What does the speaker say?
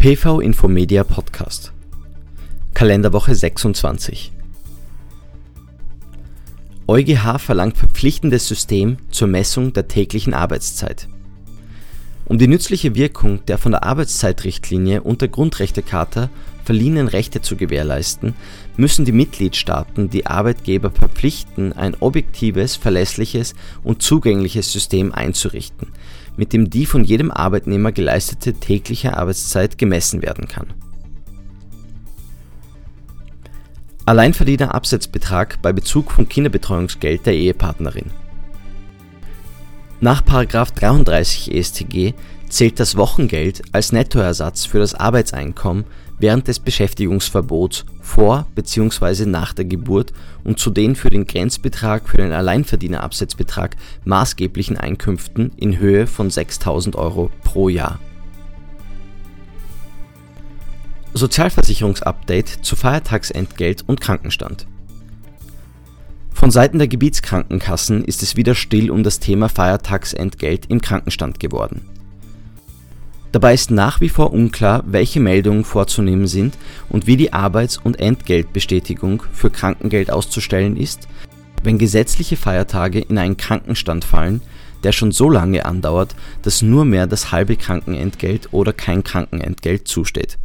PV Infomedia Podcast Kalenderwoche 26 EuGH verlangt verpflichtendes System zur Messung der täglichen Arbeitszeit. Um die nützliche Wirkung der von der Arbeitszeitrichtlinie und der Grundrechtecharta verliehenen Rechte zu gewährleisten, müssen die Mitgliedstaaten die Arbeitgeber verpflichten, ein objektives, verlässliches und zugängliches System einzurichten, mit dem die von jedem Arbeitnehmer geleistete tägliche Arbeitszeit gemessen werden kann. Alleinverdienerabsetzbetrag bei Bezug von Kinderbetreuungsgeld der Ehepartnerin Nach § 33 EStG zählt das Wochengeld als Nettoersatz für das Arbeitseinkommen während des Beschäftigungsverbots vor bzw. nach der Geburt und zu den für den Grenzbetrag für den Alleinverdienerabsetzbetrag maßgeblichen Einkünften in Höhe von 6.000 Euro pro Jahr. Sozialversicherungsupdate zu Feiertagsentgelt und Krankenstand Von Seiten der Gebietskrankenkassen ist es wieder still um das Thema Feiertagsentgelt im Krankenstand geworden. Dabei ist nach wie vor unklar, welche Meldungen vorzunehmen sind und wie die Arbeits und Entgeltbestätigung für Krankengeld auszustellen ist, wenn gesetzliche Feiertage in einen Krankenstand fallen, der schon so lange andauert, dass nur mehr das halbe Krankenentgelt oder kein Krankenentgelt zusteht